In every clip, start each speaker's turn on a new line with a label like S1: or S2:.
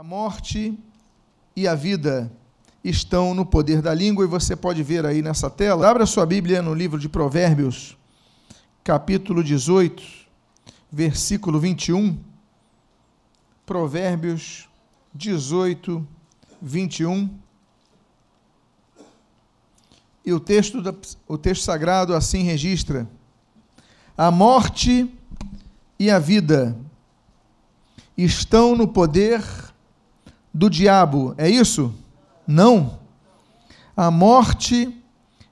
S1: A morte e a vida estão no poder da língua, e você pode ver aí nessa tela. Abra sua Bíblia no livro de Provérbios, capítulo 18, versículo 21. Provérbios 18, 21. E o texto, da, o texto sagrado assim registra: A morte e a vida estão no poder do diabo. É isso? Não. A morte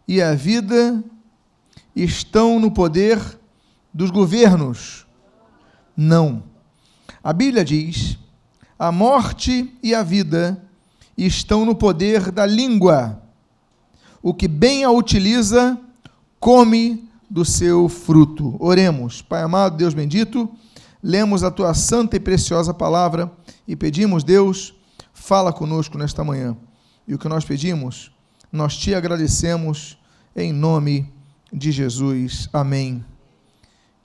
S1: e a vida estão no poder dos governos. Não. A Bíblia diz: a morte e a vida estão no poder da língua. O que bem a utiliza, come do seu fruto. Oremos. Pai amado, Deus bendito, lemos a tua santa e preciosa palavra e pedimos, Deus, fala conosco nesta manhã. E o que nós pedimos, nós te agradecemos em nome de Jesus. Amém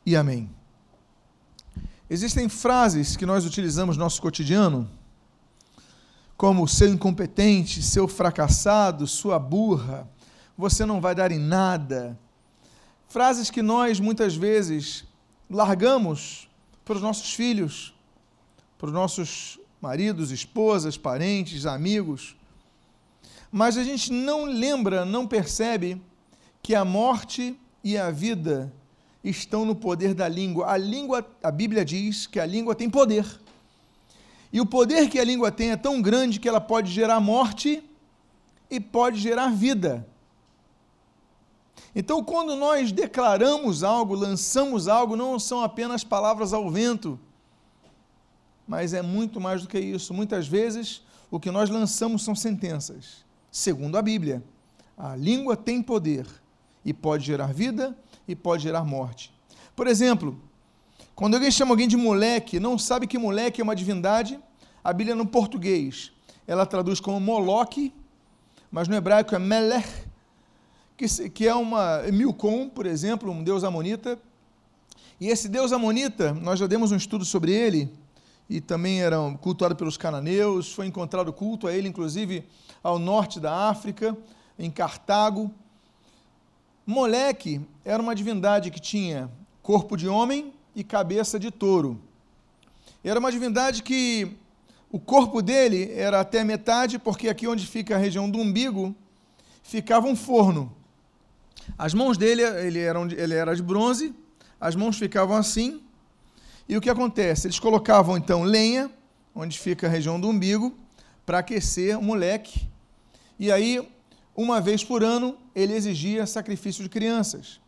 S1: e amém. Existem frases que nós utilizamos no nosso cotidiano, como seu incompetente, seu fracassado, sua burra, você não vai dar em nada. Frases que nós muitas vezes largamos para os nossos filhos, para os nossos maridos, esposas, parentes, amigos. Mas a gente não lembra, não percebe que a morte e a vida estão no poder da língua. A língua, a Bíblia diz que a língua tem poder. E o poder que a língua tem é tão grande que ela pode gerar morte e pode gerar vida. Então, quando nós declaramos algo, lançamos algo, não são apenas palavras ao vento, mas é muito mais do que isso. Muitas vezes, o que nós lançamos são sentenças, segundo a Bíblia. A língua tem poder e pode gerar vida e pode gerar morte. Por exemplo, quando alguém chama alguém de moleque, não sabe que moleque é uma divindade, a Bíblia no português, ela traduz como Moloque, mas no hebraico é Melech, que, que é uma Milcom, por exemplo, um deus amonita. E esse deus amonita, nós já demos um estudo sobre ele, e também era cultuado pelos cananeus, foi encontrado culto a ele, inclusive, ao norte da África, em Cartago. Moleque era uma divindade que tinha corpo de homem e cabeça de touro. Era uma divindade que o corpo dele era até metade, porque aqui onde fica a região do umbigo, ficava um forno. As mãos dele ele era, ele era de bronze, as mãos ficavam assim, e o que acontece? Eles colocavam então lenha, onde fica a região do umbigo, para aquecer o moleque. E aí, uma vez por ano, ele exigia sacrifício de crianças.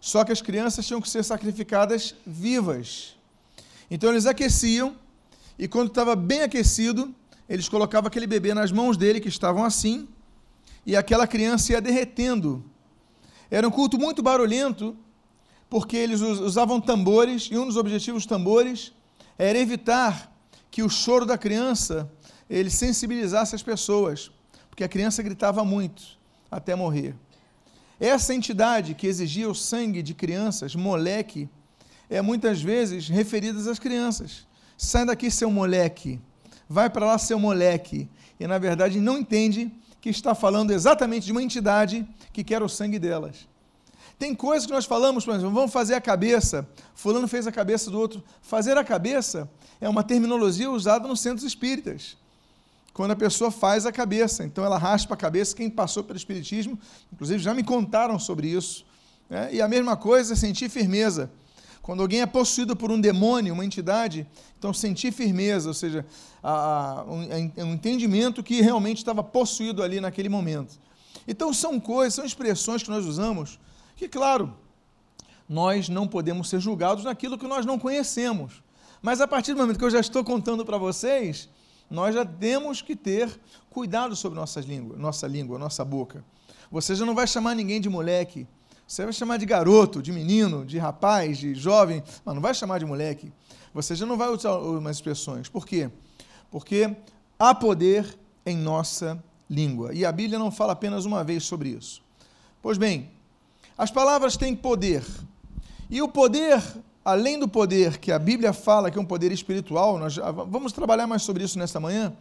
S1: Só que as crianças tinham que ser sacrificadas vivas. Então eles aqueciam, e quando estava bem aquecido, eles colocavam aquele bebê nas mãos dele, que estavam assim, e aquela criança ia derretendo. Era um culto muito barulhento, porque eles usavam tambores, e um dos objetivos dos tambores era evitar que o choro da criança ele sensibilizasse as pessoas, porque a criança gritava muito até morrer. Essa entidade que exigia o sangue de crianças, moleque, é muitas vezes referida às crianças. Sai daqui, seu moleque. Vai para lá, seu moleque. E na verdade não entende que está falando exatamente de uma entidade que quer o sangue delas. Tem coisas que nós falamos, por exemplo, vamos fazer a cabeça. Fulano fez a cabeça do outro. Fazer a cabeça é uma terminologia usada nos centros espíritas. Quando a pessoa faz a cabeça, então ela raspa a cabeça. Quem passou pelo espiritismo, inclusive, já me contaram sobre isso. Né? E a mesma coisa é sentir firmeza. Quando alguém é possuído por um demônio, uma entidade, então sentir firmeza, ou seja, a, a, um, um entendimento que realmente estava possuído ali naquele momento. Então são coisas, são expressões que nós usamos que, claro, nós não podemos ser julgados naquilo que nós não conhecemos. Mas a partir do momento que eu já estou contando para vocês, nós já temos que ter cuidado sobre nossa língua, nossa língua, nossa boca. Você já não vai chamar ninguém de moleque. Você vai chamar de garoto, de menino, de rapaz, de jovem, mas não vai chamar de moleque. Você já não vai usar umas expressões. Por quê? Porque há poder em nossa língua. E a Bíblia não fala apenas uma vez sobre isso. Pois bem, as palavras têm poder. E o poder além do poder que a Bíblia fala que é um poder espiritual, nós vamos trabalhar mais sobre isso nesta manhã,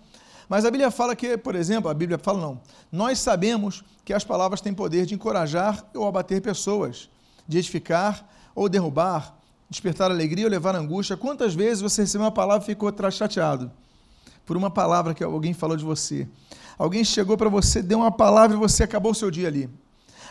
S1: mas a Bíblia fala que, por exemplo, a Bíblia fala não, nós sabemos que as palavras têm poder de encorajar ou abater pessoas, de edificar ou derrubar, despertar alegria ou levar angústia. Quantas vezes você recebeu uma palavra e ficou chateado por uma palavra que alguém falou de você? Alguém chegou para você, deu uma palavra e você acabou o seu dia ali.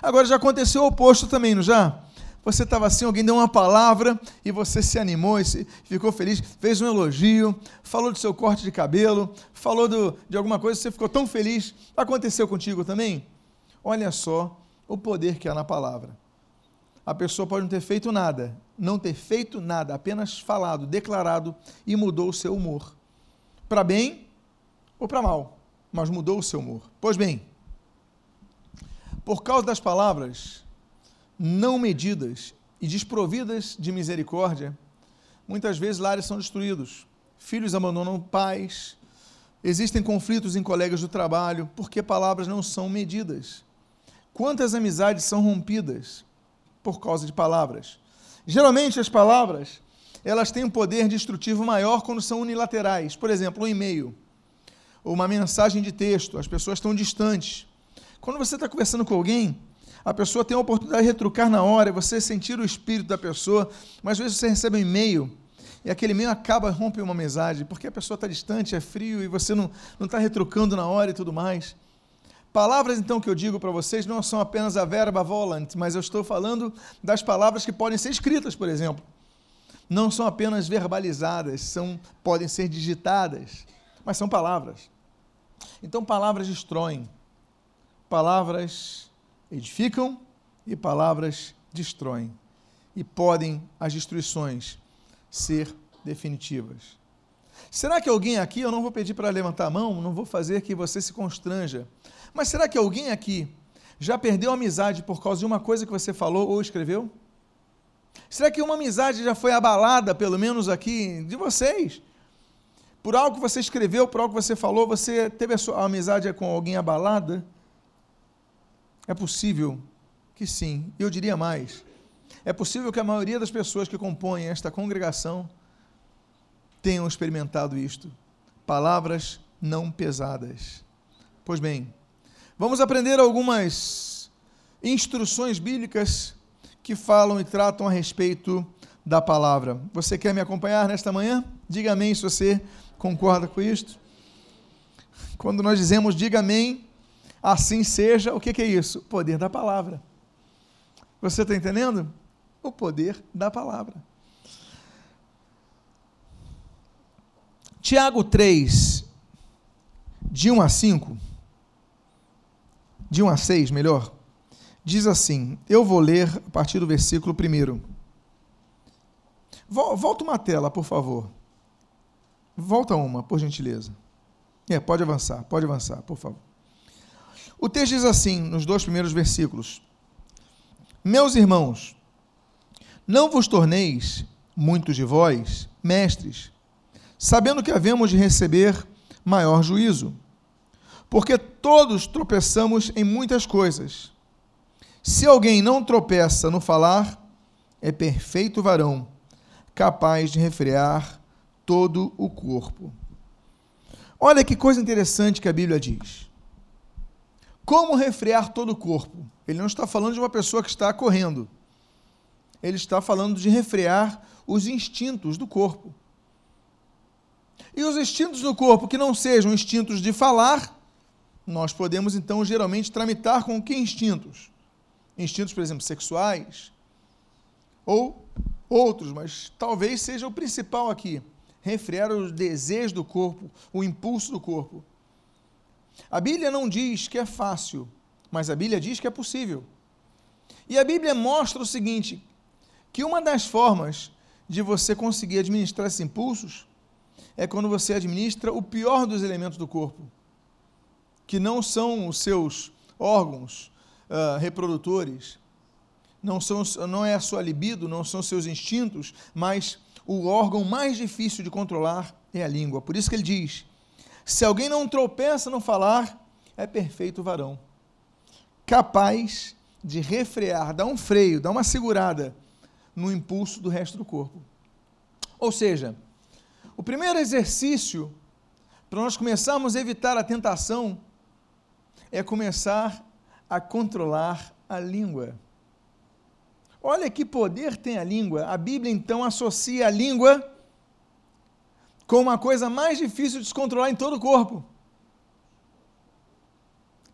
S1: Agora já aconteceu o oposto também, não já? Você estava assim, alguém deu uma palavra e você se animou, e ficou feliz, fez um elogio, falou do seu corte de cabelo, falou do, de alguma coisa, você ficou tão feliz. Aconteceu contigo também? Olha só o poder que há na palavra. A pessoa pode não ter feito nada, não ter feito nada, apenas falado, declarado e mudou o seu humor. Para bem ou para mal, mas mudou o seu humor. Pois bem, por causa das palavras, não medidas e desprovidas de misericórdia, muitas vezes lares são destruídos, filhos abandonam pais, existem conflitos em colegas do trabalho, porque palavras não são medidas. Quantas amizades são rompidas por causa de palavras? Geralmente as palavras, elas têm um poder destrutivo maior quando são unilaterais. Por exemplo, um e-mail, ou uma mensagem de texto, as pessoas estão distantes. Quando você está conversando com alguém, a pessoa tem a oportunidade de retrucar na hora, você sentir o espírito da pessoa, mas às vezes você recebe um e-mail e aquele e-mail acaba, rompe uma amizade, porque a pessoa está distante, é frio e você não está retrucando na hora e tudo mais. Palavras, então, que eu digo para vocês não são apenas a verba volant, mas eu estou falando das palavras que podem ser escritas, por exemplo. Não são apenas verbalizadas, são, podem ser digitadas, mas são palavras. Então, palavras destroem, palavras edificam e palavras destroem. E podem as destruições ser definitivas. Será que alguém aqui, eu não vou pedir para levantar a mão, não vou fazer que você se constranja, mas será que alguém aqui já perdeu amizade por causa de uma coisa que você falou ou escreveu? Será que uma amizade já foi abalada, pelo menos aqui, de vocês? Por algo que você escreveu, por algo que você falou, você teve a sua amizade com alguém abalada? É possível que sim. Eu diria mais. É possível que a maioria das pessoas que compõem esta congregação tenham experimentado isto. Palavras não pesadas. Pois bem, vamos aprender algumas instruções bíblicas que falam e tratam a respeito da palavra. Você quer me acompanhar nesta manhã? Diga amém se você concorda com isto. Quando nós dizemos diga amém, Assim seja, o que, é isso? O poder da palavra. Você está entendendo? O poder da palavra. Tiago 3, de 1 a 5, de 1 a 6, melhor, diz assim: eu vou ler a partir do versículo 1. Volta uma tela, por favor. Volta uma, por gentileza. É, pode avançar, pode avançar, por favor. O texto diz assim, nos dois primeiros versículos: Meus irmãos, não vos torneis, muitos de vós, mestres, sabendo que havemos de receber maior juízo. Porque todos tropeçamos em muitas coisas. Se alguém não tropeça no falar, é perfeito varão, capaz de refrear todo o corpo. Olha que coisa interessante que a Bíblia diz. Como refrear todo o corpo? Ele não está falando de uma pessoa que está correndo. Ele está falando de refrear os instintos do corpo. E os instintos do corpo que não sejam instintos de falar, nós podemos então geralmente tramitar com que instintos? Instintos, por exemplo, sexuais ou outros, mas talvez seja o principal aqui, refrear os desejos do corpo, o impulso do corpo. A Bíblia não diz que é fácil, mas a Bíblia diz que é possível. E a Bíblia mostra o seguinte: que uma das formas de você conseguir administrar esses impulsos é quando você administra o pior dos elementos do corpo, que não são os seus órgãos uh, reprodutores, não, são, não é a sua libido, não são seus instintos, mas o órgão mais difícil de controlar é a língua. Por isso que ele diz se alguém não tropeça no falar, é perfeito varão, capaz de refrear, dar um freio, dar uma segurada no impulso do resto do corpo. Ou seja, o primeiro exercício para nós começarmos a evitar a tentação é começar a controlar a língua. Olha que poder tem a língua. A Bíblia então associa a língua com uma coisa mais difícil de se controlar em todo o corpo.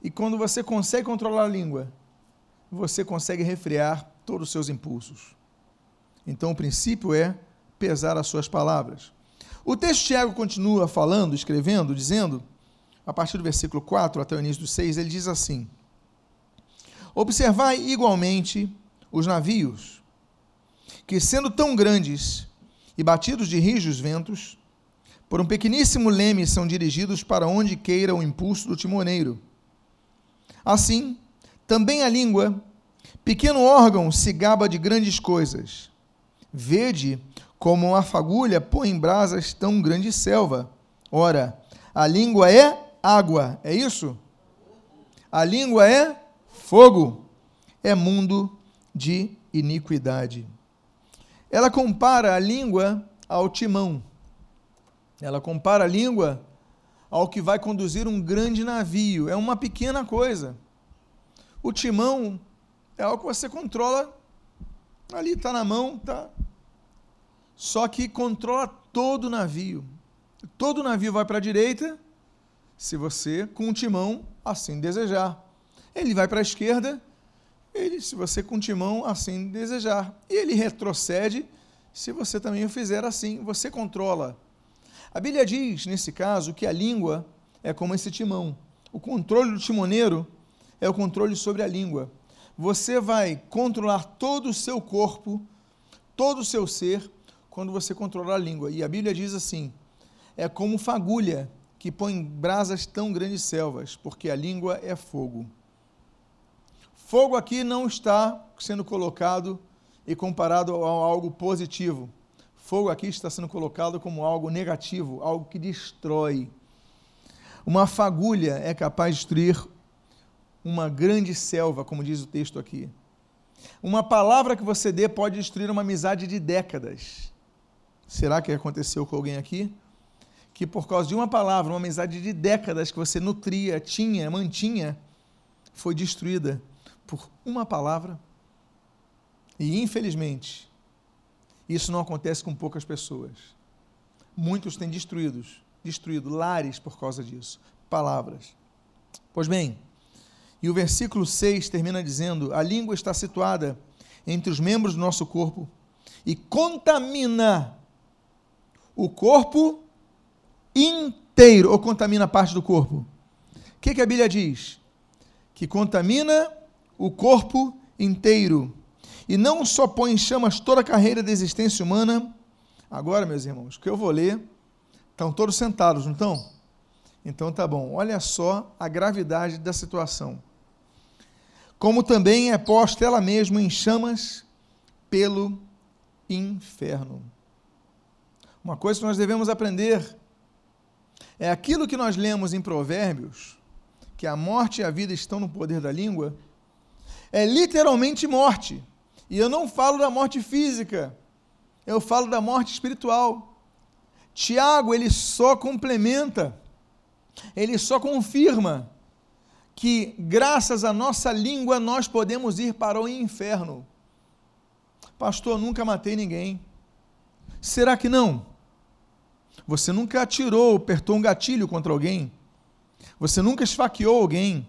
S1: E quando você consegue controlar a língua, você consegue refrear todos os seus impulsos. Então o princípio é pesar as suas palavras. O texto de Tiago continua falando, escrevendo, dizendo, a partir do versículo 4 até o início do 6, ele diz assim: Observai igualmente os navios, que sendo tão grandes e batidos de rijos ventos, por um pequeníssimo leme são dirigidos para onde queira o impulso do timoneiro. Assim, também a língua, pequeno órgão, se gaba de grandes coisas. Vede como uma fagulha põe em brasas tão grande selva. Ora, a língua é água, é isso? A língua é fogo, é mundo de iniquidade. Ela compara a língua ao timão. Ela compara a língua ao que vai conduzir um grande navio. É uma pequena coisa. O timão é algo que você controla ali, está na mão, tá só que controla todo o navio. Todo o navio vai para a direita, se você, com o timão, assim desejar. Ele vai para a esquerda, ele, se você com o timão, assim desejar. E ele retrocede, se você também o fizer assim. Você controla. A Bíblia diz, nesse caso, que a língua é como esse timão. O controle do timoneiro é o controle sobre a língua. Você vai controlar todo o seu corpo, todo o seu ser, quando você controlar a língua. E a Bíblia diz assim: é como fagulha que põe brasas tão grandes selvas, porque a língua é fogo. Fogo aqui não está sendo colocado e comparado a algo positivo. Fogo aqui está sendo colocado como algo negativo, algo que destrói. Uma fagulha é capaz de destruir uma grande selva, como diz o texto aqui. Uma palavra que você dê pode destruir uma amizade de décadas. Será que aconteceu com alguém aqui? Que por causa de uma palavra, uma amizade de décadas que você nutria, tinha, mantinha, foi destruída por uma palavra? E infelizmente, isso não acontece com poucas pessoas. Muitos têm destruídos, destruído lares por causa disso. Palavras. Pois bem, e o versículo 6 termina dizendo: A língua está situada entre os membros do nosso corpo e contamina o corpo inteiro, ou contamina parte do corpo? O que, que a Bíblia diz? Que contamina o corpo inteiro. E não só põe em chamas toda a carreira da existência humana. Agora, meus irmãos, o que eu vou ler, estão todos sentados, não estão? Então tá bom. Olha só a gravidade da situação. Como também é posta ela mesma em chamas pelo inferno. Uma coisa que nós devemos aprender é aquilo que nós lemos em Provérbios, que a morte e a vida estão no poder da língua, é literalmente morte. E eu não falo da morte física, eu falo da morte espiritual. Tiago, ele só complementa, ele só confirma que graças à nossa língua nós podemos ir para o inferno. Pastor, nunca matei ninguém. Será que não? Você nunca atirou, apertou um gatilho contra alguém. Você nunca esfaqueou alguém.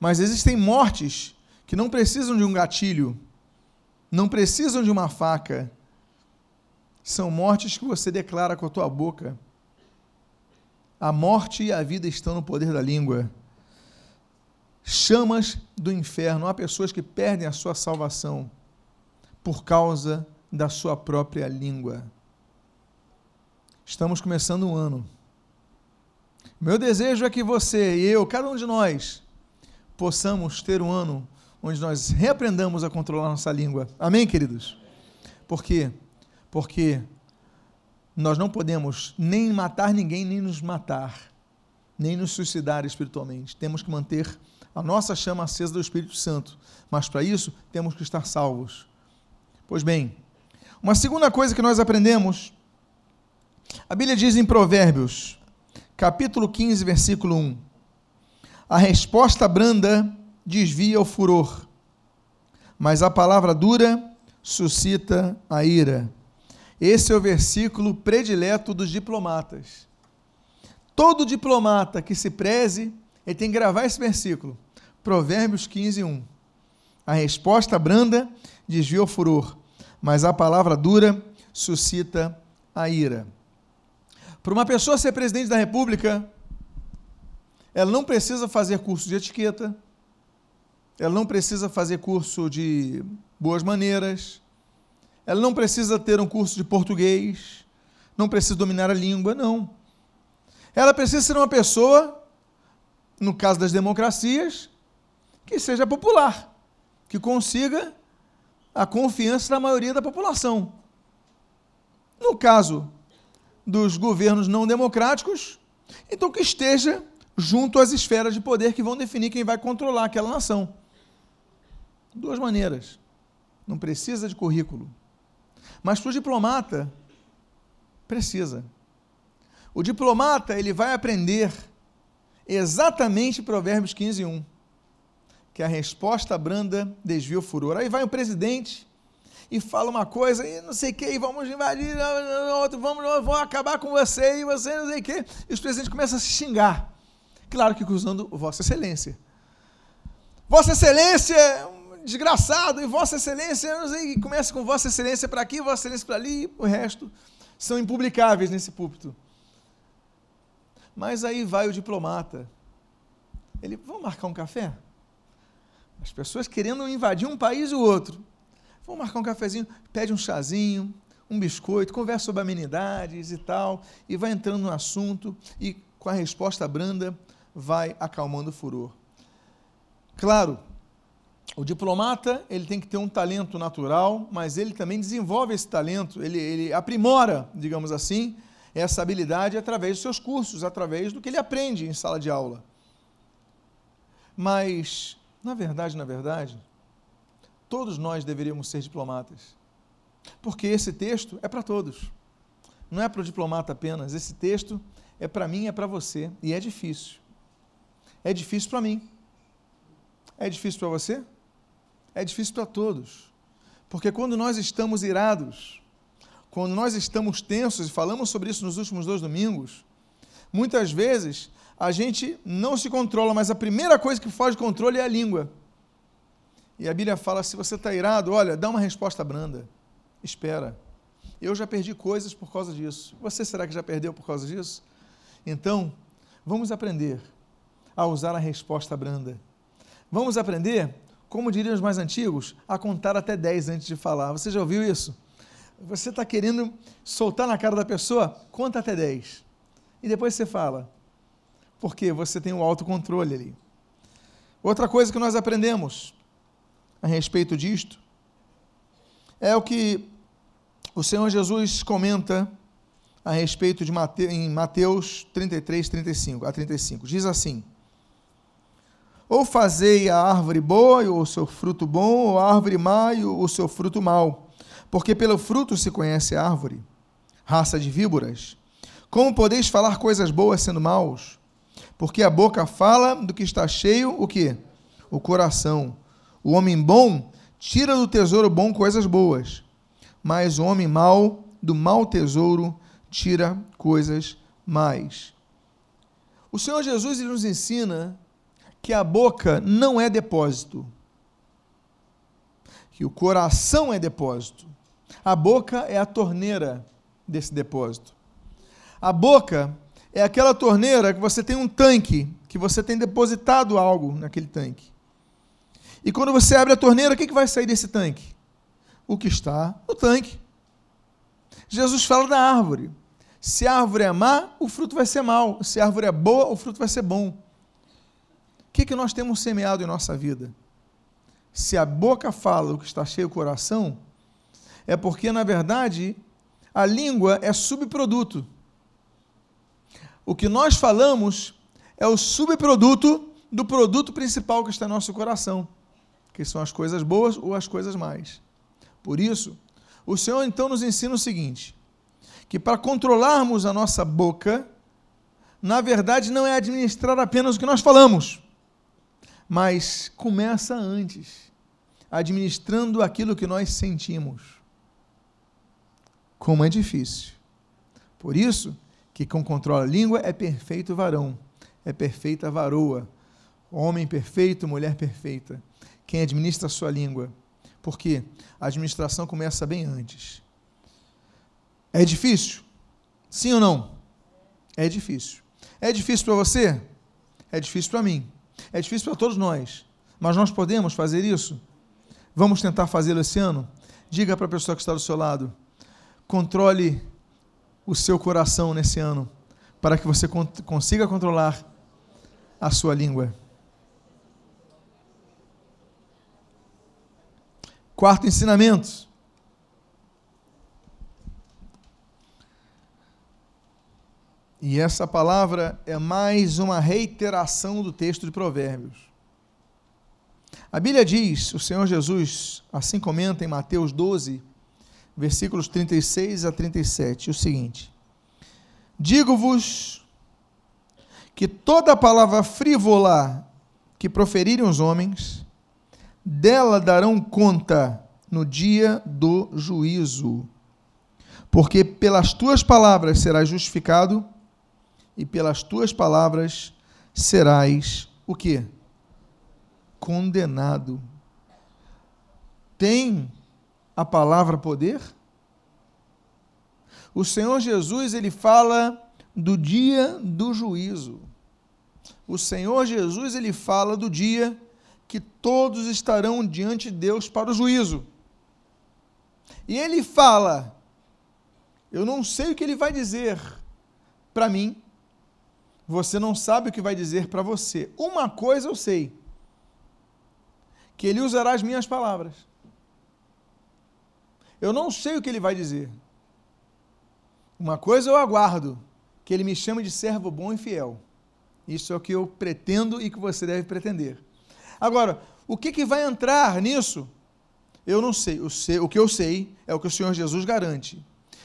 S1: Mas existem mortes que não precisam de um gatilho, não precisam de uma faca. São mortes que você declara com a tua boca. A morte e a vida estão no poder da língua. Chamas do inferno. Há pessoas que perdem a sua salvação por causa da sua própria língua. Estamos começando um ano. Meu desejo é que você e eu, cada um de nós, possamos ter um ano onde nós reaprendamos a controlar nossa língua. Amém, queridos? Por quê? Porque nós não podemos nem matar ninguém, nem nos matar, nem nos suicidar espiritualmente. Temos que manter a nossa chama acesa do Espírito Santo. Mas para isso, temos que estar salvos. Pois bem, uma segunda coisa que nós aprendemos, a Bíblia diz em Provérbios, capítulo 15, versículo 1: A resposta branda desvia o furor, mas a palavra dura suscita a ira. Esse é o versículo predileto dos diplomatas. Todo diplomata que se preze, ele tem que gravar esse versículo. Provérbios 15, 1. A resposta branda desvia o furor, mas a palavra dura suscita a ira. Para uma pessoa ser presidente da República, ela não precisa fazer curso de etiqueta, ela não precisa fazer curso de boas maneiras, ela não precisa ter um curso de português, não precisa dominar a língua, não. Ela precisa ser uma pessoa, no caso das democracias, que seja popular, que consiga a confiança da maioria da população. No caso dos governos não democráticos, então que esteja junto às esferas de poder que vão definir quem vai controlar aquela nação. Duas maneiras. Não precisa de currículo. Mas para o diplomata, precisa. O diplomata, ele vai aprender exatamente Provérbios 15, 1 que a resposta branda desvia o furor. Aí vai o presidente e fala uma coisa, e não sei o que, e vamos invadir, vamos, vamos acabar com você, e você não sei o que. E os presidentes começam a se xingar. Claro que usando Vossa Excelência. Vossa Excelência, desgraçado, e Vossa Excelência, e começa com Vossa Excelência para aqui, Vossa Excelência para ali, e o resto são impublicáveis nesse púlpito. Mas aí vai o diplomata. Ele, vamos marcar um café? As pessoas querendo invadir um país e o outro. Vão marcar um cafezinho, pede um chazinho, um biscoito, conversa sobre amenidades e tal, e vai entrando no assunto e com a resposta branda vai acalmando o furor. Claro, o diplomata ele tem que ter um talento natural, mas ele também desenvolve esse talento, ele, ele aprimora, digamos assim, essa habilidade através dos seus cursos, através do que ele aprende em sala de aula. Mas na verdade, na verdade, todos nós deveríamos ser diplomatas. Porque esse texto é para todos. Não é para o diplomata apenas. Esse texto é para mim, é para você. E é difícil. É difícil para mim. É difícil para você? É difícil para todos. Porque quando nós estamos irados, quando nós estamos tensos, e falamos sobre isso nos últimos dois domingos, muitas vezes a gente não se controla, mas a primeira coisa que de controle é a língua. E a Bíblia fala: se você está irado, olha, dá uma resposta branda. Espera. Eu já perdi coisas por causa disso. Você será que já perdeu por causa disso? Então, vamos aprender a usar a resposta branda. Vamos aprender, como diriam os mais antigos, a contar até 10 antes de falar. Você já ouviu isso? Você está querendo soltar na cara da pessoa? Conta até 10. E depois você fala porque você tem o autocontrole ali. Outra coisa que nós aprendemos a respeito disto é o que o Senhor Jesus comenta a respeito de Mateus, em Mateus 33, 35, a 35. Diz assim: Ou fazei a árvore boa e o seu fruto bom, ou a árvore má e o seu fruto mau, porque pelo fruto se conhece a árvore. Raça de víboras, como podeis falar coisas boas sendo maus? Porque a boca fala do que está cheio, o que? O coração. O homem bom tira do tesouro bom coisas boas, mas o homem mau do mau tesouro tira coisas mais. O Senhor Jesus nos ensina que a boca não é depósito, que o coração é depósito. A boca é a torneira desse depósito. A boca é aquela torneira que você tem um tanque, que você tem depositado algo naquele tanque. E quando você abre a torneira, o que, vai sair desse tanque? O que está no tanque. Jesus fala da árvore. Se a árvore é má, o fruto vai ser mau. Se a árvore é boa, o fruto vai ser bom. Que, que nós temos semeado em nossa vida? Se a boca fala o que está cheio o coração, é porque, na verdade, a língua é subproduto o que nós falamos é o subproduto do produto principal que está no nosso coração, que são as coisas boas ou as coisas mais. Por isso, o Senhor então nos ensina o seguinte: que para controlarmos a nossa boca, na verdade não é administrar apenas o que nós falamos, mas começa antes, administrando aquilo que nós sentimos. Como é difícil. Por isso que quem controla a língua é perfeito varão, é perfeita varoa, homem perfeito, mulher perfeita. Quem administra a sua língua. Porque a administração começa bem antes. É difícil? Sim ou não? É difícil. É difícil para você? É difícil para mim. É difícil para todos nós. Mas nós podemos fazer isso? Vamos tentar fazê-lo esse ano? Diga para a pessoa que está do seu lado: controle o seu coração nesse ano, para que você consiga controlar a sua língua. Quarto ensinamento: E essa palavra é mais uma reiteração do texto de Provérbios. A Bíblia diz, o Senhor Jesus assim comenta em Mateus 12, versículos 36 a 37, o seguinte: Digo-vos que toda palavra frívola que proferirem os homens, dela darão conta no dia do juízo. Porque pelas tuas palavras serás justificado e pelas tuas palavras serás o quê? Condenado. Tem a palavra poder? O Senhor Jesus, ele fala do dia do juízo. O Senhor Jesus, ele fala do dia que todos estarão diante de Deus para o juízo. E ele fala: Eu não sei o que ele vai dizer para mim, você não sabe o que vai dizer para você. Uma coisa eu sei: que ele usará as minhas palavras. Eu não sei o que ele vai dizer. Uma coisa eu aguardo: que ele me chame de servo bom e fiel. Isso é o que eu pretendo e que você deve pretender. Agora, o que, que vai entrar nisso? Eu não sei. O que eu sei é o que o Senhor Jesus garante.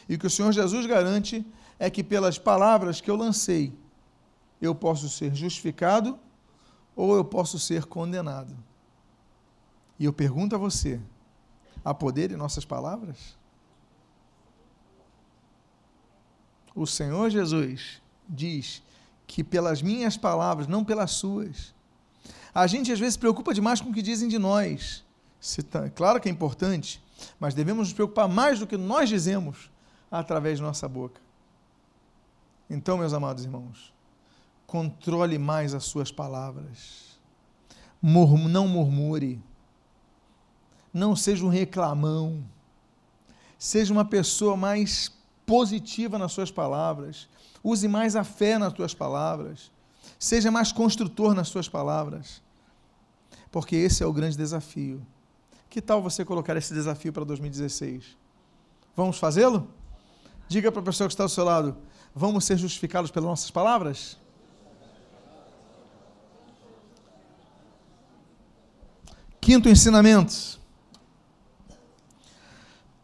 S1: E o que o Senhor Jesus garante é que pelas palavras que eu lancei, eu posso ser justificado ou eu posso ser condenado. E eu pergunto a você: há poder em nossas palavras? O Senhor Jesus diz que pelas minhas palavras, não pelas suas. A gente às vezes se preocupa demais com o que dizem de nós. Tá, claro que é importante, mas devemos nos preocupar mais do que nós dizemos através de nossa boca. Então, meus amados irmãos, controle mais as suas palavras. não murmure. Não seja um reclamão. Seja uma pessoa mais positiva nas suas palavras. Use mais a fé nas suas palavras. Seja mais construtor nas suas palavras. Porque esse é o grande desafio. Que tal você colocar esse desafio para 2016? Vamos fazê-lo? Diga para a pessoa que está ao seu lado: vamos ser justificados pelas nossas palavras? Quinto ensinamento.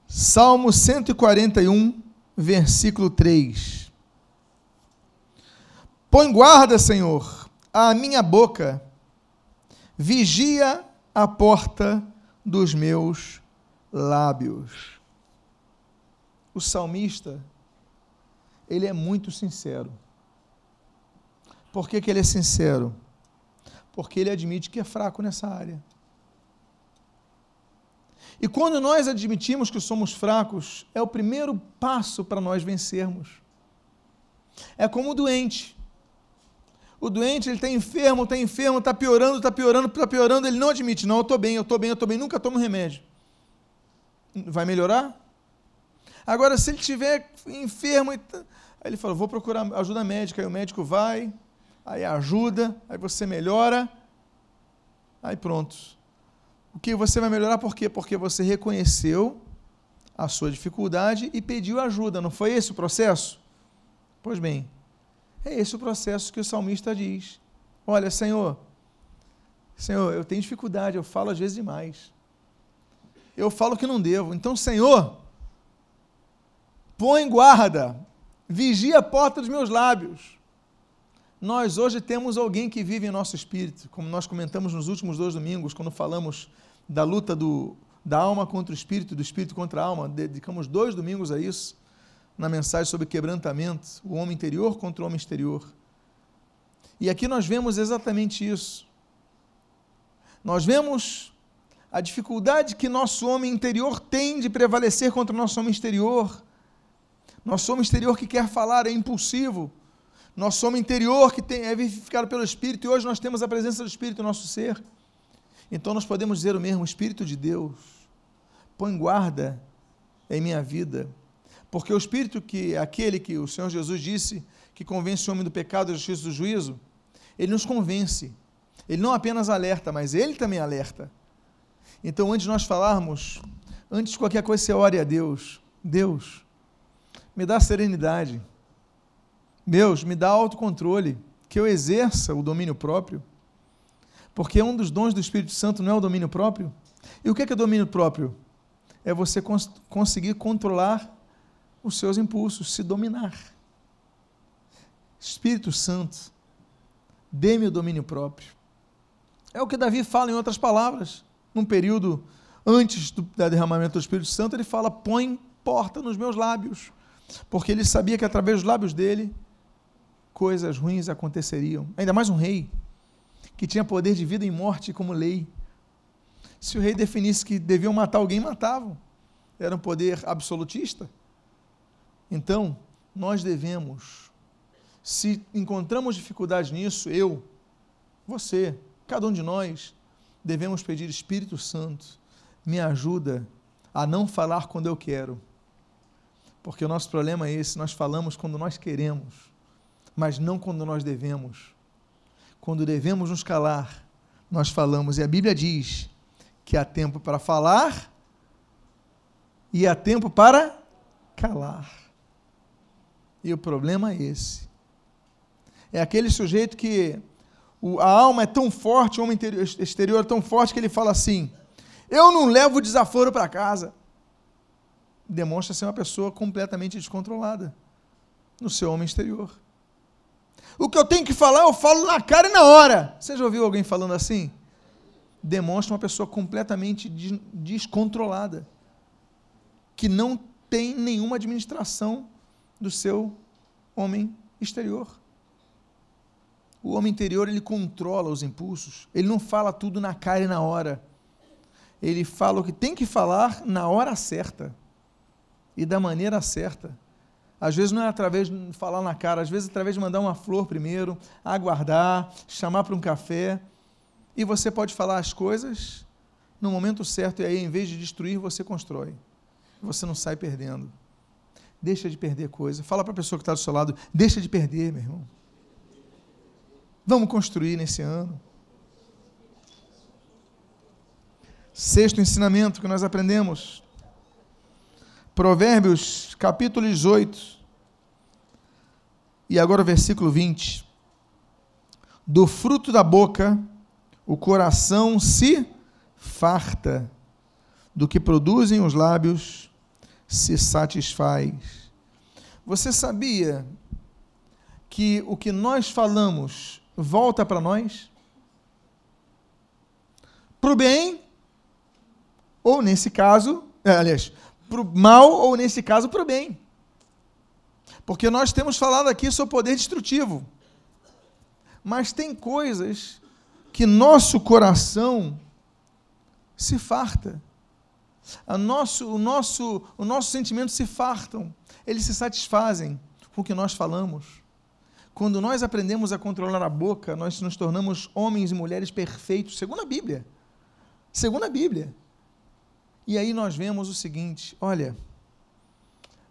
S1: Salmo 141, versículo 3. Põe guarda, Senhor, a minha boca, vigia a porta dos meus lábios. O salmista, ele é muito sincero. Por que, que ele é sincero? Porque ele admite que é fraco nessa área. E quando nós admitimos que somos fracos, é o primeiro passo para nós vencermos. É como o doente. O doente, ele está enfermo, está enfermo, está piorando, está piorando, está piorando, ele não admite, não, eu estou bem, eu estou bem, eu estou bem, nunca tomo remédio. Vai melhorar? Agora, se ele estiver enfermo, aí ele fala, vou procurar ajuda médica, aí o médico vai, aí ajuda, aí você melhora, aí pronto o que você vai melhorar por quê? Porque você reconheceu a sua dificuldade e pediu ajuda. Não foi esse o processo? Pois bem, é esse o processo que o salmista diz. Olha, Senhor, Senhor, eu tenho dificuldade, eu falo às vezes demais. eu falo que não devo. Então, Senhor, põe guarda, vigia a porta dos meus lábios. Nós hoje temos alguém que vive em nosso espírito, como nós comentamos nos últimos dois domingos, quando falamos da luta do, da alma contra o espírito, do espírito contra a alma. Dedicamos dois domingos a isso, na mensagem sobre quebrantamento, o homem interior contra o homem exterior. E aqui nós vemos exatamente isso. Nós vemos a dificuldade que nosso homem interior tem de prevalecer contra o nosso homem exterior. Nosso homem exterior que quer falar é impulsivo. Nosso homem interior que tem, é vivificado pelo Espírito, e hoje nós temos a presença do Espírito no nosso ser. Então nós podemos dizer o mesmo: Espírito de Deus, põe guarda em minha vida. Porque o Espírito que aquele que o Senhor Jesus disse que convence o homem do pecado, da justiça e do juízo, ele nos convence. Ele não apenas alerta, mas ele também alerta. Então, antes de nós falarmos, antes de qualquer coisa, você ore a Deus. Deus, me dá serenidade. Deus, me dá autocontrole, que eu exerça o domínio próprio. Porque um dos dons do Espírito Santo não é o domínio próprio? E o que é, que é domínio próprio? É você cons conseguir controlar os seus impulsos, se dominar. Espírito Santo, dê-me o domínio próprio. É o que Davi fala em outras palavras. Num período antes do derramamento do Espírito Santo, ele fala: põe porta nos meus lábios. Porque ele sabia que através dos lábios dele, coisas ruins aconteceriam. Ainda mais um rei, que tinha poder de vida e morte como lei. Se o rei definisse que deviam matar alguém, matavam. Era um poder absolutista. Então, nós devemos, se encontramos dificuldade nisso, eu, você, Cada um de nós devemos pedir, Espírito Santo, me ajuda a não falar quando eu quero. Porque o nosso problema é esse, nós falamos quando nós queremos, mas não quando nós devemos. Quando devemos nos calar, nós falamos. E a Bíblia diz que há tempo para falar e há tempo para calar. E o problema é esse. É aquele sujeito que a alma é tão forte, o homem exterior é tão forte que ele fala assim: Eu não levo desaforo para casa. Demonstra ser uma pessoa completamente descontrolada no seu homem exterior. O que eu tenho que falar, eu falo na cara e na hora. Você já ouviu alguém falando assim? Demonstra uma pessoa completamente descontrolada, que não tem nenhuma administração do seu homem exterior. O homem interior ele controla os impulsos. Ele não fala tudo na cara e na hora. Ele fala o que tem que falar na hora certa e da maneira certa. Às vezes não é através de falar na cara, às vezes é através de mandar uma flor primeiro, aguardar, chamar para um café. E você pode falar as coisas no momento certo, e aí, em vez de destruir, você constrói. Você não sai perdendo. Deixa de perder coisa. Fala para a pessoa que está do seu lado, deixa de perder, meu irmão. Vamos construir nesse ano. Sexto ensinamento que nós aprendemos. Provérbios, capítulo 18. E agora o versículo 20. Do fruto da boca o coração se farta, do que produzem os lábios se satisfaz. Você sabia que o que nós falamos volta para nós? Para o bem, ou nesse caso, é, aliás, para o mal, ou nesse caso, para o bem. Porque nós temos falado aqui sobre poder destrutivo. Mas tem coisas que nosso coração se farta. A nosso, o, nosso, o nosso sentimento se fartam. Eles se satisfazem com o que nós falamos. Quando nós aprendemos a controlar a boca, nós nos tornamos homens e mulheres perfeitos, segundo a Bíblia. Segundo a Bíblia. E aí nós vemos o seguinte: olha,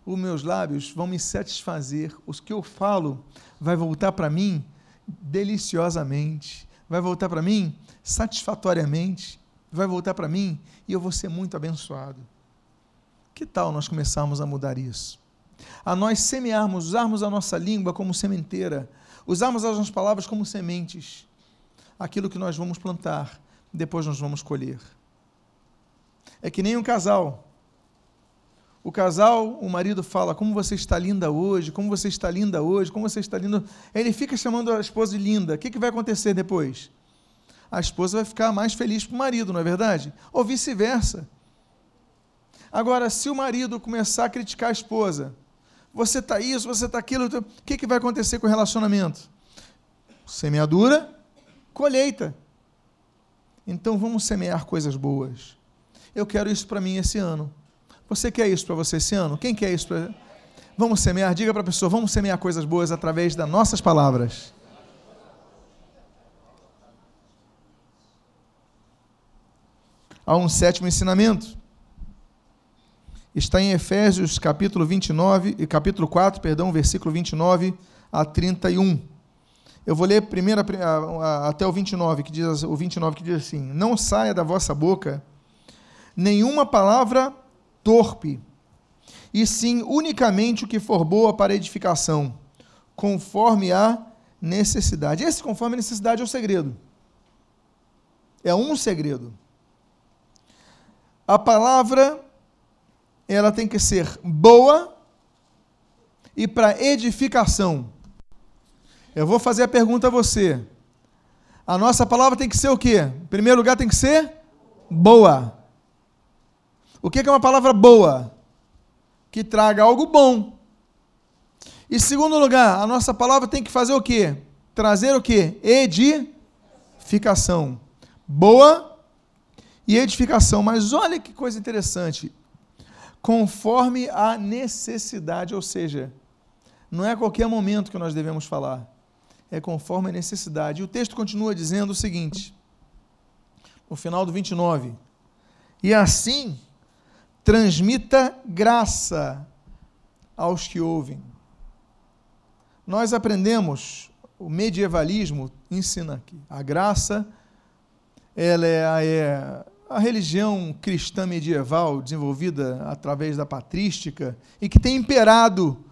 S1: os meus lábios vão me satisfazer, os que eu falo vai voltar para mim deliciosamente, vai voltar para mim satisfatoriamente, vai voltar para mim e eu vou ser muito abençoado. Que tal nós começarmos a mudar isso? a nós semearmos, usarmos a nossa língua como sementeira, usarmos as nossas palavras como sementes. Aquilo que nós vamos plantar, depois nós vamos colher. É que nem um casal. O casal, o marido fala: Como você está linda hoje, como você está linda hoje, como você está linda. Ele fica chamando a esposa de linda. O que, que vai acontecer depois? A esposa vai ficar mais feliz para o marido, não é verdade? Ou vice-versa. Agora, se o marido começar a criticar a esposa, você está isso, você está aquilo, o que, que vai acontecer com o relacionamento? Semeadura, colheita. Então vamos semear coisas boas. Eu quero isso para mim esse ano. Você quer isso para você esse ano? Quem quer isso para. Vamos semear, diga para a pessoa, vamos semear coisas boas através das nossas palavras. Há um sétimo ensinamento. Está em Efésios capítulo 29, capítulo 4, perdão, versículo 29 a 31. Eu vou ler primeiro até o 29, que diz, o 29 que diz assim: Não saia da vossa boca nenhuma palavra torpe, e sim unicamente o que for boa para edificação, conforme a necessidade. Esse conforme a necessidade é o segredo. É um segredo. A palavra ela tem que ser boa e para edificação. Eu vou fazer a pergunta a você. A nossa palavra tem que ser o quê? Em primeiro lugar, tem que ser boa. O que é uma palavra boa? Que traga algo bom. E segundo lugar, a nossa palavra tem que fazer o quê? Trazer o quê? Edificação. Boa e edificação. Mas olha que coisa interessante. Conforme a necessidade, ou seja, não é a qualquer momento que nós devemos falar é conforme a necessidade. E o texto continua dizendo o seguinte, no final do 29, e assim transmita graça aos que ouvem. Nós aprendemos, o medievalismo ensina aqui, a graça, ela é a, é a religião cristã medieval desenvolvida através da patrística e que tem imperado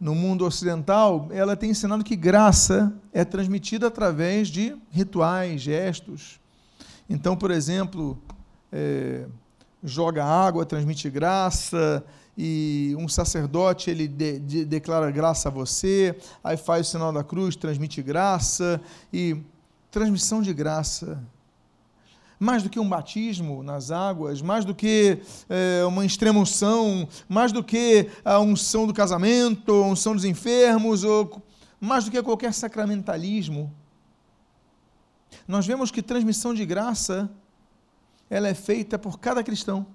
S1: no mundo ocidental, ela tem ensinado que graça é transmitida através de rituais, gestos. Então, por exemplo, é, joga água, transmite graça, e um sacerdote ele de, de, declara graça a você, aí faz o sinal da cruz, transmite graça, e transmissão de graça mais do que um batismo nas águas, mais do que é, uma extrema unção, mais do que a unção do casamento, a unção dos enfermos, ou mais do que qualquer sacramentalismo. Nós vemos que transmissão de graça ela é feita por cada cristão.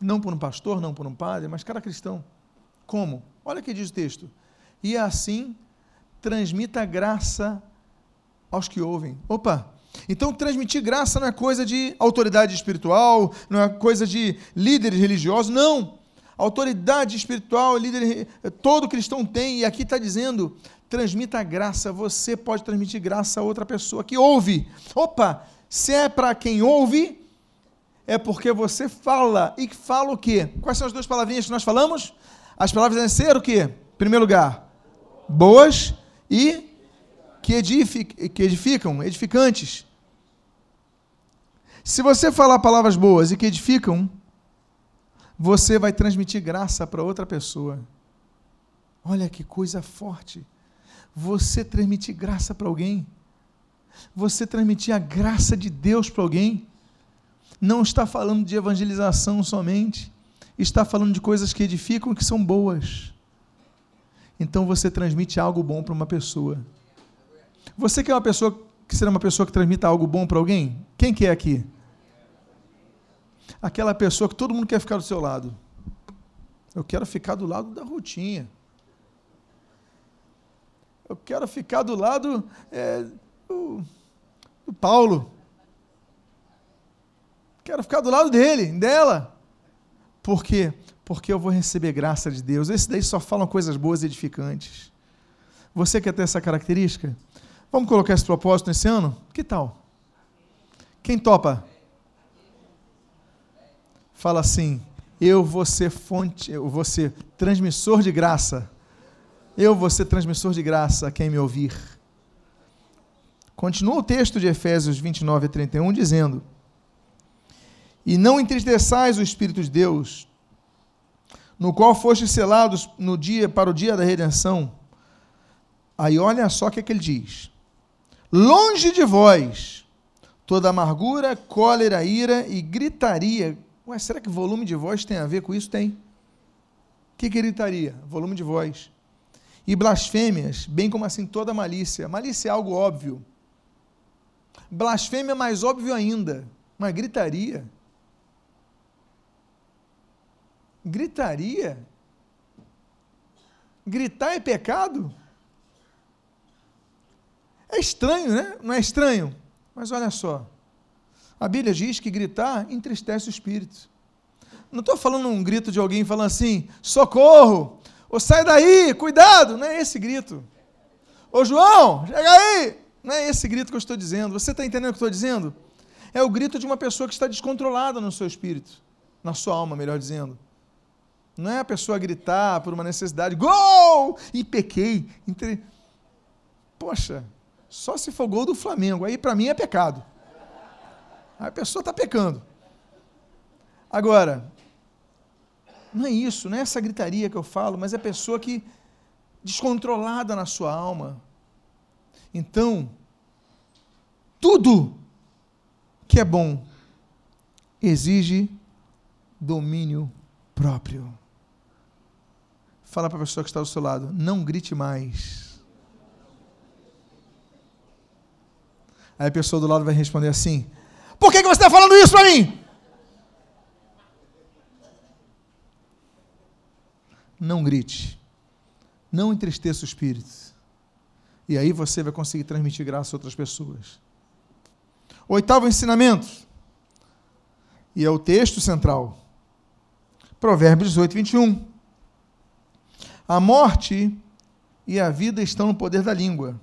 S1: Não por um pastor, não por um padre, mas cada cristão. Como? Olha o que diz o texto. E assim transmita graça aos que ouvem. Opa, então, transmitir graça não é coisa de autoridade espiritual, não é coisa de líderes religiosos, não. Autoridade espiritual, líder, todo cristão tem, e aqui está dizendo: transmita graça, você pode transmitir graça a outra pessoa que ouve. Opa, se é para quem ouve, é porque você fala. E fala o quê? Quais são as duas palavrinhas que nós falamos? As palavras devem ser o quê? Em primeiro lugar, boas e que, edific, que edificam, edificantes. Se você falar palavras boas e que edificam, você vai transmitir graça para outra pessoa. Olha que coisa forte. Você transmitir graça para alguém. Você transmitir a graça de Deus para alguém. Não está falando de evangelização somente. Está falando de coisas que edificam que são boas. Então você transmite algo bom para uma pessoa. Você quer uma pessoa que será uma pessoa que transmita algo bom para alguém? Quem que é aqui? aquela pessoa que todo mundo quer ficar do seu lado. Eu quero ficar do lado da Rutinha. Eu quero ficar do lado é, do, do Paulo. Quero ficar do lado dele, dela. Por quê? Porque eu vou receber graça de Deus. Esses daí só falam coisas boas e edificantes. Você quer ter essa característica? Vamos colocar esse propósito nesse ano? Que tal? Quem topa? fala assim: Eu vou ser fonte, eu vou ser transmissor de graça. Eu vou ser transmissor de graça a quem me ouvir. Continua o texto de Efésios 29 a 31 dizendo: E não entristeçais o Espírito de Deus, no qual fostes selados no dia para o dia da redenção. Aí olha só o que, é que ele diz: Longe de vós toda amargura, cólera, ira e gritaria. Ué, será que volume de voz tem a ver com isso? Tem. O que, que gritaria? Volume de voz. E blasfêmias, bem como assim toda malícia. Malícia é algo óbvio. Blasfêmia mais óbvio ainda. Mas gritaria. Gritaria? Gritar é pecado? É estranho, né? Não é estranho? Mas olha só. A Bíblia diz que gritar entristece o espírito. Não estou falando um grito de alguém falando assim, socorro, ou sai daí, cuidado. Não é esse grito. Ô João, chega aí. Não é esse grito que eu estou dizendo. Você está entendendo o que eu estou dizendo? É o grito de uma pessoa que está descontrolada no seu espírito, na sua alma, melhor dizendo. Não é a pessoa gritar por uma necessidade, gol! E pequei. Entre... Poxa, só se for gol do Flamengo. Aí para mim é pecado. Aí a pessoa está pecando. Agora, não é isso, não é essa gritaria que eu falo, mas é a pessoa que descontrolada na sua alma. Então, tudo que é bom exige domínio próprio. Fala para a pessoa que está do seu lado, não grite mais. Aí a pessoa do lado vai responder assim: Por que, que você está falando isso para mim? Não grite. Não entristeça o espírito. E aí você vai conseguir transmitir graça a outras pessoas. Oitavo ensinamento. E é o texto central. Provérbios 18, 21. A morte e a vida estão no poder da língua.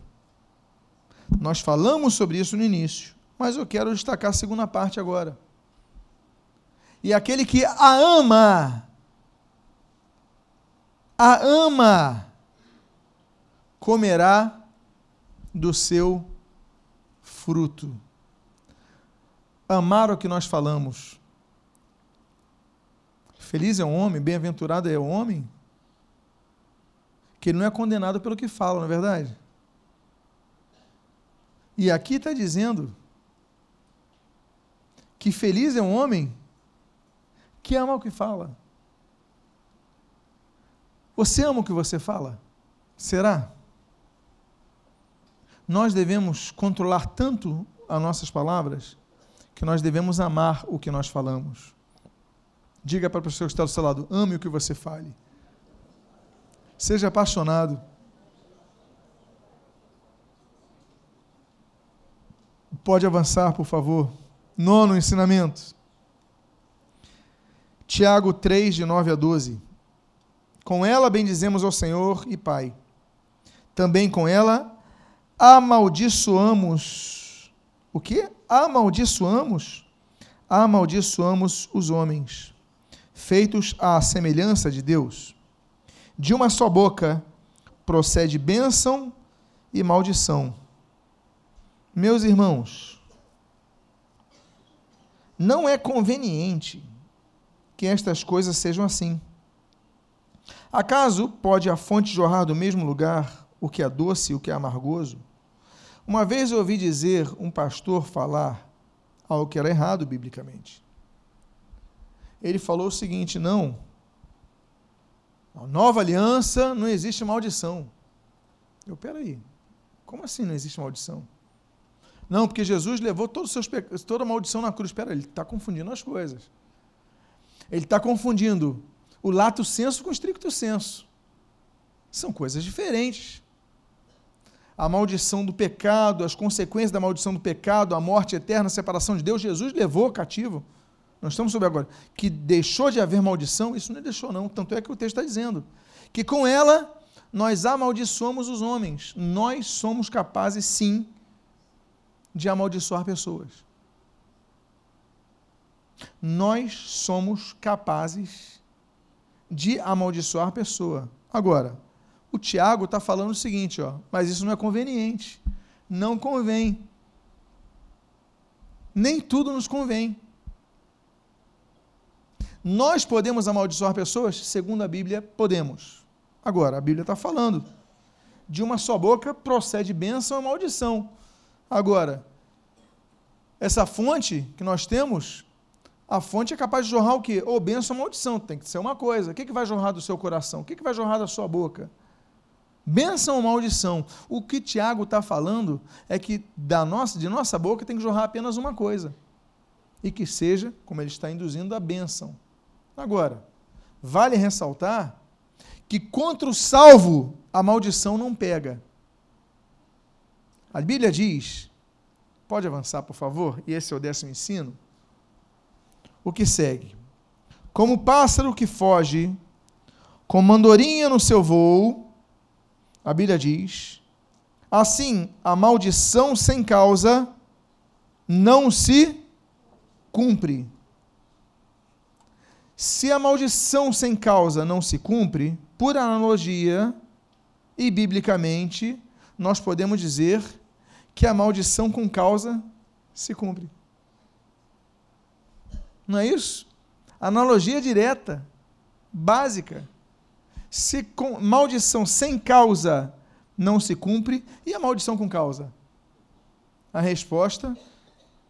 S1: Nós falamos sobre isso no início, mas eu quero destacar a segunda parte agora. E aquele que a ama, a ama, comerá do seu fruto. Amar o que nós falamos. Feliz é o homem, bem-aventurado é o homem que ele não é condenado pelo que fala, não é verdade? E aqui está dizendo que feliz é um homem que ama o que fala. Você ama o que você fala? Será? Nós devemos controlar tanto as nossas palavras que nós devemos amar o que nós falamos. Diga para a pessoa que está do seu lado: ame o que você fale. Seja apaixonado. Pode avançar, por favor. Nono ensinamento. Tiago 3, de 9 a 12. Com ela bendizemos ao Senhor e Pai. Também com ela amaldiçoamos. O que? Amaldiçoamos? Amaldiçoamos os homens, feitos à semelhança de Deus de uma só boca procede bênção e maldição. Meus irmãos, não é conveniente que estas coisas sejam assim. Acaso pode a fonte jorrar do mesmo lugar o que é doce e o que é amargoso? Uma vez eu ouvi dizer um pastor falar algo que era errado biblicamente. Ele falou o seguinte: não, nova aliança não existe maldição. Eu, peraí, como assim não existe maldição? Não, porque Jesus levou todos os seus pecados, toda a maldição na cruz. Espera, ele está confundindo as coisas. Ele está confundindo o lato senso com o stricto senso. São coisas diferentes. A maldição do pecado, as consequências da maldição do pecado, a morte eterna, a separação de Deus, Jesus levou cativo. Nós estamos sobre agora. Que deixou de haver maldição, isso não deixou, não. Tanto é que o texto está dizendo que com ela nós amaldiçoamos os homens. Nós somos capazes, sim, de amaldiçoar pessoas. Nós somos capazes de amaldiçoar pessoa. Agora, o Tiago está falando o seguinte, ó, mas isso não é conveniente. Não convém. Nem tudo nos convém. Nós podemos amaldiçoar pessoas? Segundo a Bíblia, podemos. Agora, a Bíblia está falando. De uma só boca procede bênção e maldição. Agora, essa fonte que nós temos, a fonte é capaz de jorrar o quê? Ou bênção ou maldição. Tem que ser uma coisa. O que, que vai jorrar do seu coração? O que, que vai jorrar da sua boca? Bênção ou maldição? O que Tiago está falando é que da nossa, de nossa boca tem que jorrar apenas uma coisa. E que seja, como ele está induzindo, a bênção. Agora, vale ressaltar que contra o salvo a maldição não pega. A Bíblia diz, pode avançar, por favor, e esse é o décimo ensino. O que segue? Como pássaro que foge, com andorinha no seu voo, a Bíblia diz: assim, a maldição sem causa não se cumpre. Se a maldição sem causa não se cumpre, por analogia e biblicamente, nós podemos dizer que a maldição com causa se cumpre. Não é isso? Analogia direta, básica se com, maldição sem causa não se cumpre, e a maldição com causa? A resposta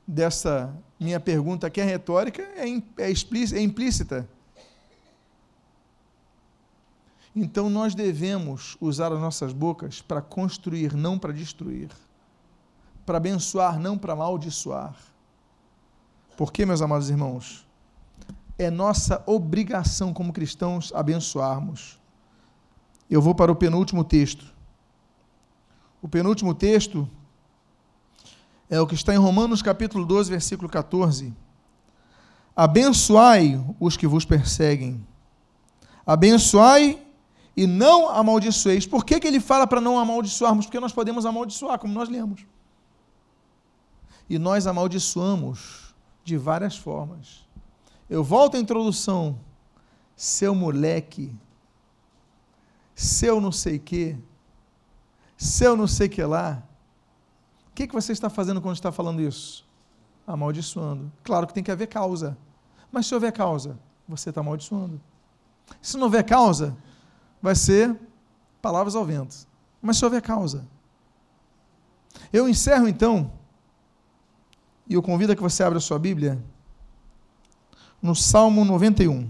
S1: dessa minha pergunta, que é retórica, é, é, explícita, é implícita. Então nós devemos usar as nossas bocas para construir, não para destruir. Para abençoar, não para amaldiçoar. Porque, meus amados irmãos, é nossa obrigação como cristãos abençoarmos eu vou para o penúltimo texto. O penúltimo texto é o que está em Romanos capítulo 12, versículo 14. Abençoai os que vos perseguem. Abençoai e não amaldiçoeis. Por que, que ele fala para não amaldiçoarmos? Porque nós podemos amaldiçoar, como nós lemos. E nós amaldiçoamos de várias formas. Eu volto à introdução. Seu moleque, seu não sei quê, seu não sei que lá. O que, que você está fazendo quando está falando isso? Amaldiçoando. Claro que tem que haver causa. Mas se houver causa, você está amaldiçoando. Se não houver causa, vai ser palavras ao vento. Mas se houver causa. Eu encerro então, e eu convido a que você abra a sua Bíblia, no Salmo 91.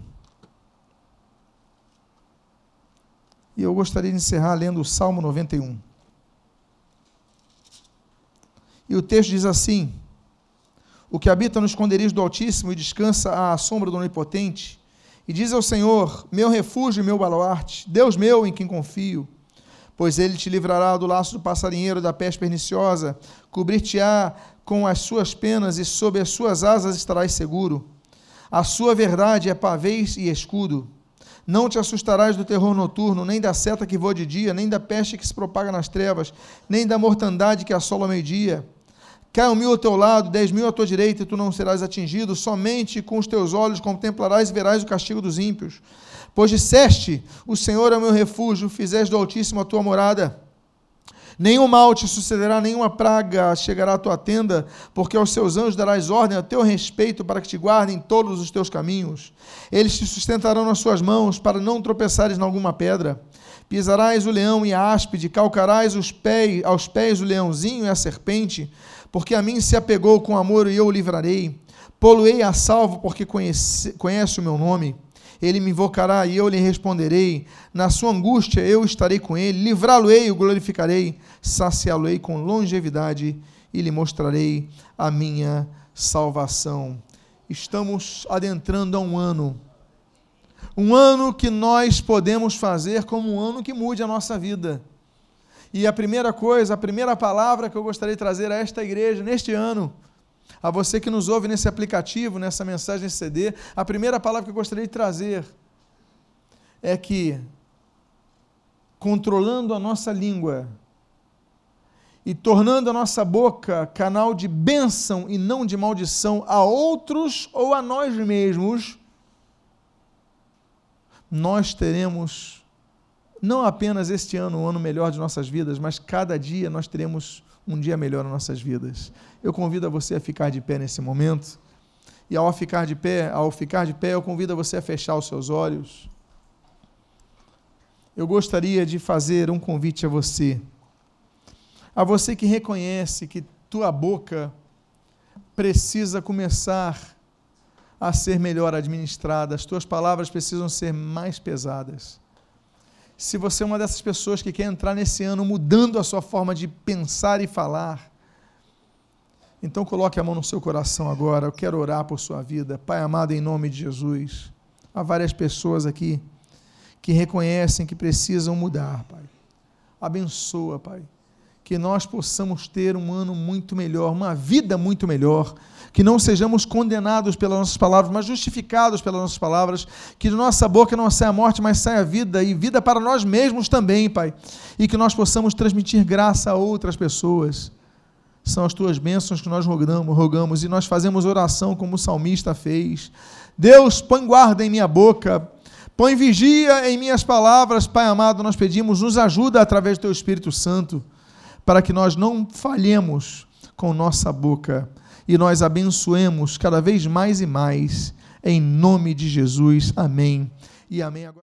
S1: E eu gostaria de encerrar lendo o Salmo 91. E o texto diz assim: O que habita no esconderijo do Altíssimo e descansa à sombra do Onipotente, e diz ao Senhor: Meu refúgio e meu baluarte, Deus meu em quem confio. Pois ele te livrará do laço do passarinheiro, da peste perniciosa, cobrir-te-á com as suas penas e sob as suas asas estarás seguro. A sua verdade é pavês e escudo. Não te assustarás do terror noturno, nem da seta que voa de dia, nem da peste que se propaga nas trevas, nem da mortandade que assola ao meio-dia. Caiam mil ao teu lado, dez mil à tua direita, e tu não serás atingido, somente com os teus olhos contemplarás e verás o castigo dos ímpios. Pois disseste: O Senhor é o meu refúgio, fizeste do Altíssimo a tua morada. Nenhum mal te sucederá, nenhuma praga chegará à tua tenda, porque aos seus anjos darás ordem a teu respeito para que te guardem todos os teus caminhos. Eles te sustentarão nas suas mãos, para não tropeçares em alguma pedra. Pisarás o leão e a áspide, calcarás os pés, aos pés o leãozinho e a serpente, porque a mim se apegou com amor e eu o livrarei. Poluei a salvo, porque conhece, conhece o meu nome ele me invocará e eu lhe responderei. Na sua angústia eu estarei com ele, livrá-lo-ei o glorificarei, saciá-lo-ei com longevidade e lhe mostrarei a minha salvação. Estamos adentrando a um ano. Um ano que nós podemos fazer como um ano que mude a nossa vida. E a primeira coisa, a primeira palavra que eu gostaria de trazer a esta igreja neste ano, a você que nos ouve nesse aplicativo, nessa mensagem, CD, a primeira palavra que eu gostaria de trazer é que, controlando a nossa língua e tornando a nossa boca canal de bênção e não de maldição a outros ou a nós mesmos, nós teremos não apenas este ano, o ano melhor de nossas vidas, mas cada dia nós teremos um dia melhor nas nossas vidas. Eu convido a você a ficar de pé nesse momento E ao ficar de pé, ao ficar de pé, eu convido você a fechar os seus olhos. Eu gostaria de fazer um convite a você. A você que reconhece que tua boca precisa começar a ser melhor administrada, as tuas palavras precisam ser mais pesadas. Se você é uma dessas pessoas que quer entrar nesse ano mudando a sua forma de pensar e falar, então coloque a mão no seu coração agora. Eu quero orar por sua vida. Pai amado, em nome de Jesus. Há várias pessoas aqui que reconhecem que precisam mudar, Pai. Abençoa, Pai que nós possamos ter um ano muito melhor, uma vida muito melhor, que não sejamos condenados pelas nossas palavras, mas justificados pelas nossas palavras, que de nossa boca não saia a morte, mas saia a vida, e vida para nós mesmos também, Pai, e que nós possamos transmitir graça a outras pessoas. São as tuas bênçãos que nós rogamos, rogamos e nós fazemos oração como o salmista fez. Deus, põe guarda em minha boca, põe vigia em minhas palavras, Pai amado, nós pedimos, nos ajuda através do teu Espírito Santo para que nós não falhemos com nossa boca e nós abençoemos cada vez mais e mais, em nome de Jesus. Amém e amém.